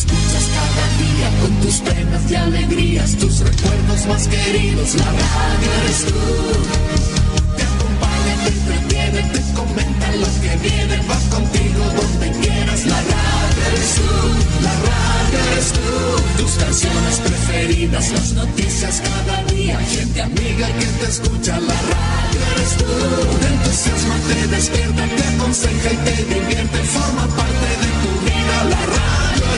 escuchas cada día con tus penas y alegrías, tus recuerdos más queridos. La radio eres tú. Te acompaña, te entretiene, te comenta los que vienen, vas contigo donde quieras. La radio eres tú. La radio eres tú. Tus canciones preferidas, las noticias cada día, gente amiga que te escucha. La radio eres tú. Te entusiasma, te despierta, te aconseja y te divierte, forma parte de tu vida. La radio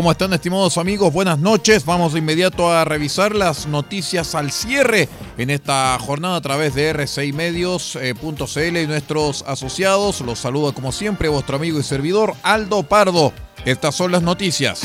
¿Cómo están estimados amigos? Buenas noches. Vamos de inmediato a revisar las noticias al cierre en esta jornada a través de r6medios.cl y nuestros asociados. Los saluda como siempre vuestro amigo y servidor Aldo Pardo. Estas son las noticias.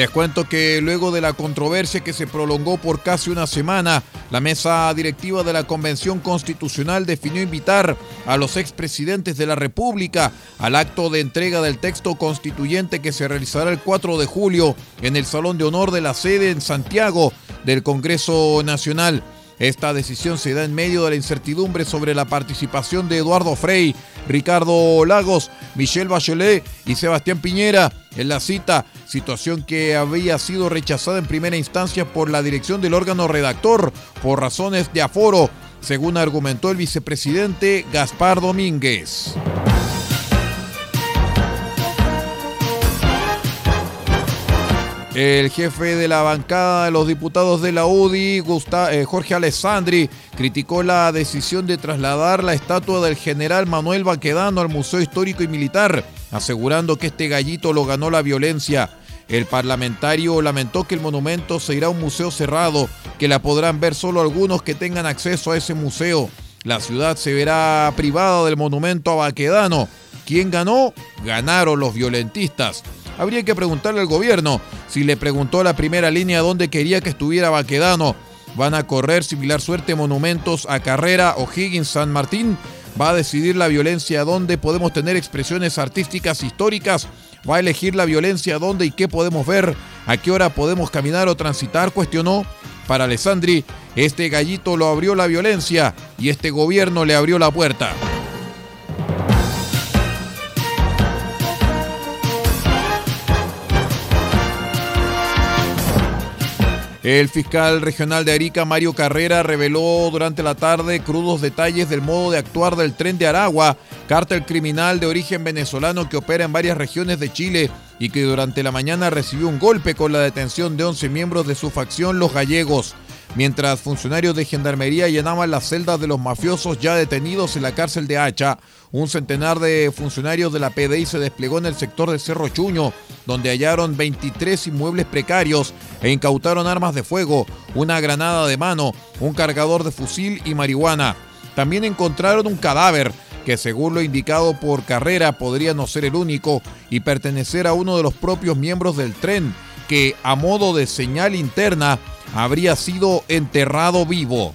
Les cuento que luego de la controversia que se prolongó por casi una semana, la mesa directiva de la Convención Constitucional definió invitar a los expresidentes de la República al acto de entrega del texto constituyente que se realizará el 4 de julio en el Salón de Honor de la sede en Santiago del Congreso Nacional. Esta decisión se da en medio de la incertidumbre sobre la participación de Eduardo Frei, Ricardo Lagos, Michelle Bachelet y Sebastián Piñera en la cita, situación que había sido rechazada en primera instancia por la dirección del órgano redactor por razones de aforo, según argumentó el vicepresidente Gaspar Domínguez. El jefe de la bancada de los diputados de la UDI, eh, Jorge Alessandri, criticó la decisión de trasladar la estatua del general Manuel Baquedano al Museo Histórico y Militar, asegurando que este gallito lo ganó la violencia. El parlamentario lamentó que el monumento se irá a un museo cerrado, que la podrán ver solo algunos que tengan acceso a ese museo. La ciudad se verá privada del monumento a Baquedano. ¿Quién ganó? Ganaron los violentistas. Habría que preguntarle al gobierno si le preguntó a la primera línea dónde quería que estuviera Baquedano. ¿Van a correr similar suerte monumentos a Carrera o Higgins San Martín? ¿Va a decidir la violencia dónde podemos tener expresiones artísticas históricas? ¿Va a elegir la violencia dónde y qué podemos ver? ¿A qué hora podemos caminar o transitar? Cuestionó. Para Alessandri, este gallito lo abrió la violencia y este gobierno le abrió la puerta. El fiscal regional de Arica, Mario Carrera, reveló durante la tarde crudos detalles del modo de actuar del tren de Aragua, cártel criminal de origen venezolano que opera en varias regiones de Chile y que durante la mañana recibió un golpe con la detención de 11 miembros de su facción, los gallegos. Mientras funcionarios de gendarmería llenaban las celdas de los mafiosos ya detenidos en la cárcel de Hacha, un centenar de funcionarios de la PDI se desplegó en el sector de Cerro Chuño, donde hallaron 23 inmuebles precarios e incautaron armas de fuego, una granada de mano, un cargador de fusil y marihuana. También encontraron un cadáver que según lo indicado por Carrera podría no ser el único y pertenecer a uno de los propios miembros del tren, que a modo de señal interna habría sido enterrado vivo.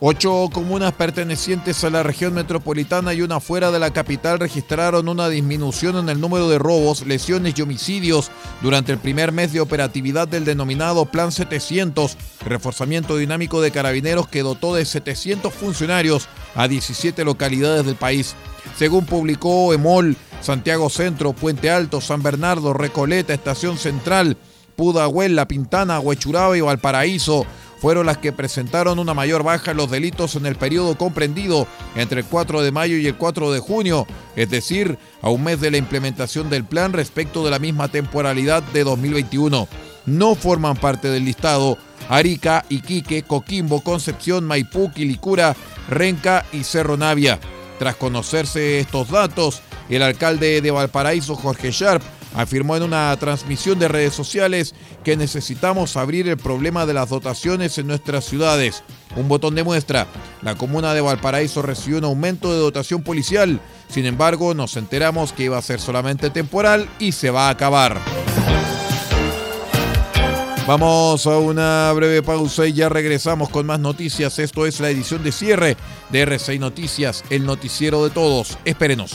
Ocho comunas pertenecientes a la región metropolitana y una fuera de la capital registraron una disminución en el número de robos, lesiones y homicidios durante el primer mes de operatividad del denominado Plan 700, reforzamiento dinámico de carabineros que dotó de 700 funcionarios a 17 localidades del país. Según publicó EMOL, Santiago Centro, Puente Alto, San Bernardo, Recoleta, Estación Central, Pudahuel, La Pintana, Huechuraba y Valparaíso fueron las que presentaron una mayor baja en los delitos en el periodo comprendido entre el 4 de mayo y el 4 de junio, es decir, a un mes de la implementación del plan respecto de la misma temporalidad de 2021. No forman parte del listado Arica, Iquique, Coquimbo, Concepción, Maipú, Quilicura, Renca y Cerro Navia. Tras conocerse estos datos, el alcalde de Valparaíso, Jorge Sharp, afirmó en una transmisión de redes sociales que necesitamos abrir el problema de las dotaciones en nuestras ciudades. Un botón de muestra. La comuna de Valparaíso recibió un aumento de dotación policial. Sin embargo, nos enteramos que iba a ser solamente temporal y se va a acabar. Vamos a una breve pausa y ya regresamos con más noticias. Esto es la edición de cierre de R6 Noticias, el noticiero de todos. Espérenos.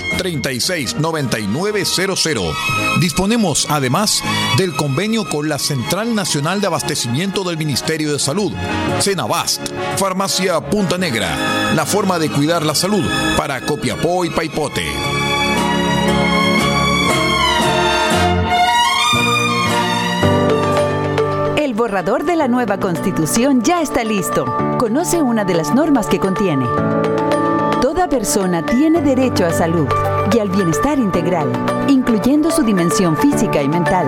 2 36 9900. Disponemos además del convenio con la Central Nacional de Abastecimiento del Ministerio de Salud, Cenabast, Farmacia Punta Negra, la forma de cuidar la salud para Copiapó y Paipote. El borrador de la nueva constitución ya está listo. Conoce una de las normas que contiene. Toda persona tiene derecho a salud y al bienestar integral, incluyendo su dimensión física y mental.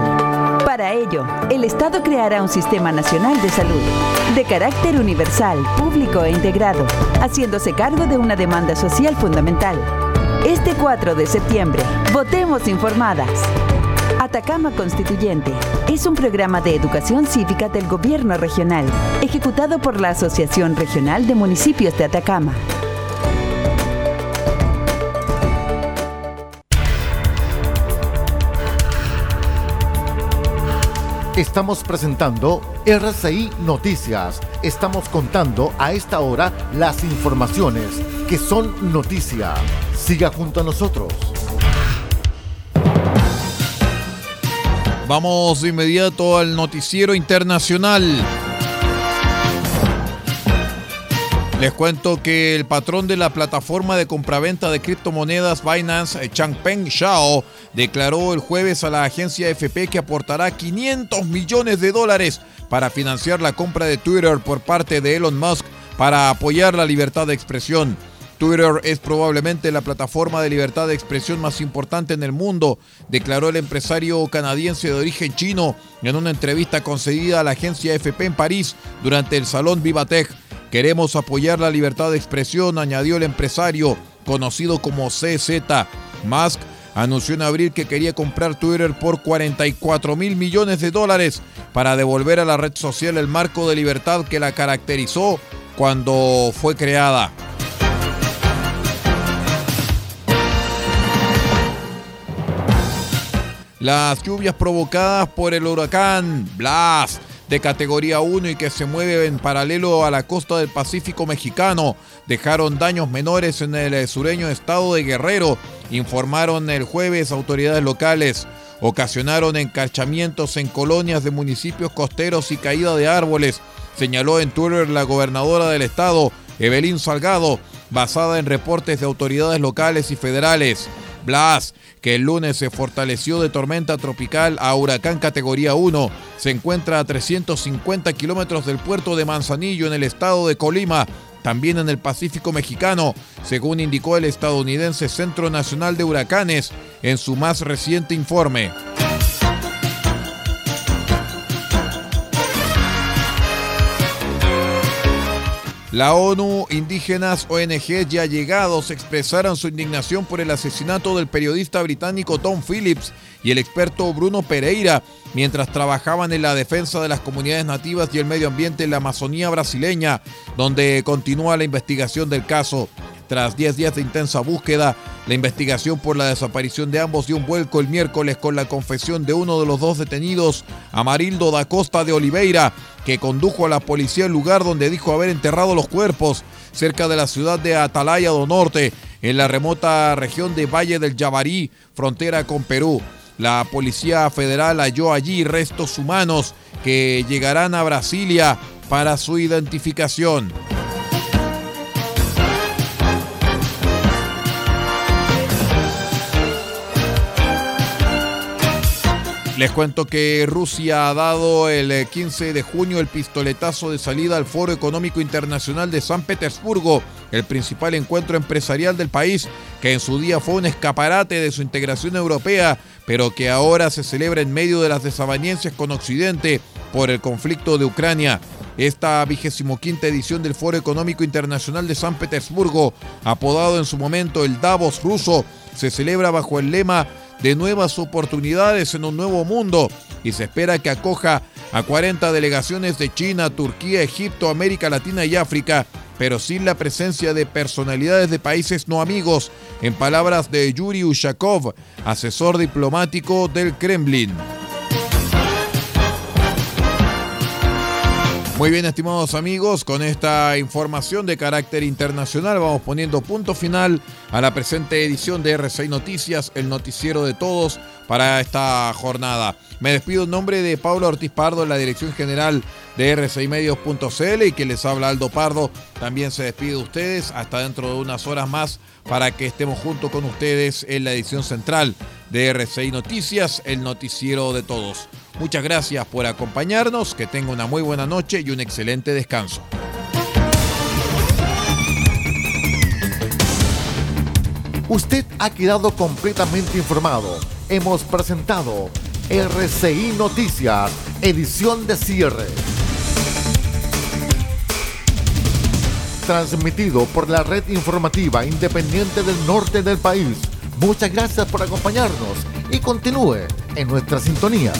Para ello, el Estado creará un sistema nacional de salud, de carácter universal, público e integrado, haciéndose cargo de una demanda social fundamental. Este 4 de septiembre, votemos informadas. Atacama Constituyente es un programa de educación cívica del gobierno regional, ejecutado por la Asociación Regional de Municipios de Atacama. Estamos presentando RCI Noticias. Estamos contando a esta hora las informaciones que son noticia. Siga junto a nosotros. Vamos de inmediato al noticiero internacional. Les cuento que el patrón de la plataforma de compraventa de criptomonedas Binance, Changpeng Shao, declaró el jueves a la agencia FP que aportará 500 millones de dólares para financiar la compra de Twitter por parte de Elon Musk para apoyar la libertad de expresión. Twitter es probablemente la plataforma de libertad de expresión más importante en el mundo, declaró el empresario canadiense de origen chino en una entrevista concedida a la agencia FP en París durante el Salón Vivatech. Queremos apoyar la libertad de expresión, añadió el empresario, conocido como CZ. Musk anunció en abril que quería comprar Twitter por 44 mil millones de dólares para devolver a la red social el marco de libertad que la caracterizó cuando fue creada. Las lluvias provocadas por el huracán Blas de categoría 1 y que se mueve en paralelo a la costa del Pacífico mexicano dejaron daños menores en el sureño estado de Guerrero, informaron el jueves autoridades locales. Ocasionaron encarchamientos en colonias de municipios costeros y caída de árboles, señaló en Twitter la gobernadora del estado, Evelyn Salgado, basada en reportes de autoridades locales y federales. Blas que el lunes se fortaleció de tormenta tropical a huracán categoría 1, se encuentra a 350 kilómetros del puerto de Manzanillo en el estado de Colima, también en el Pacífico mexicano, según indicó el estadounidense Centro Nacional de Huracanes en su más reciente informe. La ONU, indígenas, ONG ya llegados expresaron su indignación por el asesinato del periodista británico Tom Phillips y el experto Bruno Pereira mientras trabajaban en la defensa de las comunidades nativas y el medio ambiente en la Amazonía brasileña, donde continúa la investigación del caso. Tras 10 días de intensa búsqueda, la investigación por la desaparición de ambos dio un vuelco el miércoles con la confesión de uno de los dos detenidos, Amarildo da Costa de Oliveira, que condujo a la policía al lugar donde dijo haber enterrado los cuerpos, cerca de la ciudad de Atalaya do Norte, en la remota región de Valle del Yabarí, frontera con Perú. La Policía Federal halló allí restos humanos que llegarán a Brasilia para su identificación. Les cuento que Rusia ha dado el 15 eh, de junio el pistoletazo de salida al Foro Económico Internacional de San Petersburgo, el principal encuentro empresarial del país, que en su día fue un escaparate de su integración europea, pero que ahora se celebra en medio de las desavenencias con Occidente por el conflicto de Ucrania. Esta vigésimo quinta edición del Foro Económico Internacional de San Petersburgo, apodado en su momento el Davos ruso, se celebra bajo el lema de nuevas oportunidades en un nuevo mundo y se espera que acoja a 40 delegaciones de China, Turquía, Egipto, América Latina y África, pero sin la presencia de personalidades de países no amigos, en palabras de Yuri Ushakov, asesor diplomático del Kremlin. Muy bien, estimados amigos, con esta información de carácter internacional vamos poniendo punto final a la presente edición de R6 Noticias, el noticiero de todos para esta jornada. Me despido en nombre de Pablo Ortiz Pardo, en la dirección general de R6Medios.cl y que les habla Aldo Pardo. También se despide de ustedes hasta dentro de unas horas más para que estemos junto con ustedes en la edición central de R6 Noticias, el noticiero de todos. Muchas gracias por acompañarnos, que tenga una muy buena noche y un excelente descanso. Usted ha quedado completamente informado. Hemos presentado RCI Noticias, edición de cierre. Transmitido por la red informativa independiente del norte del país. Muchas gracias por acompañarnos y continúe en nuestra sintonía.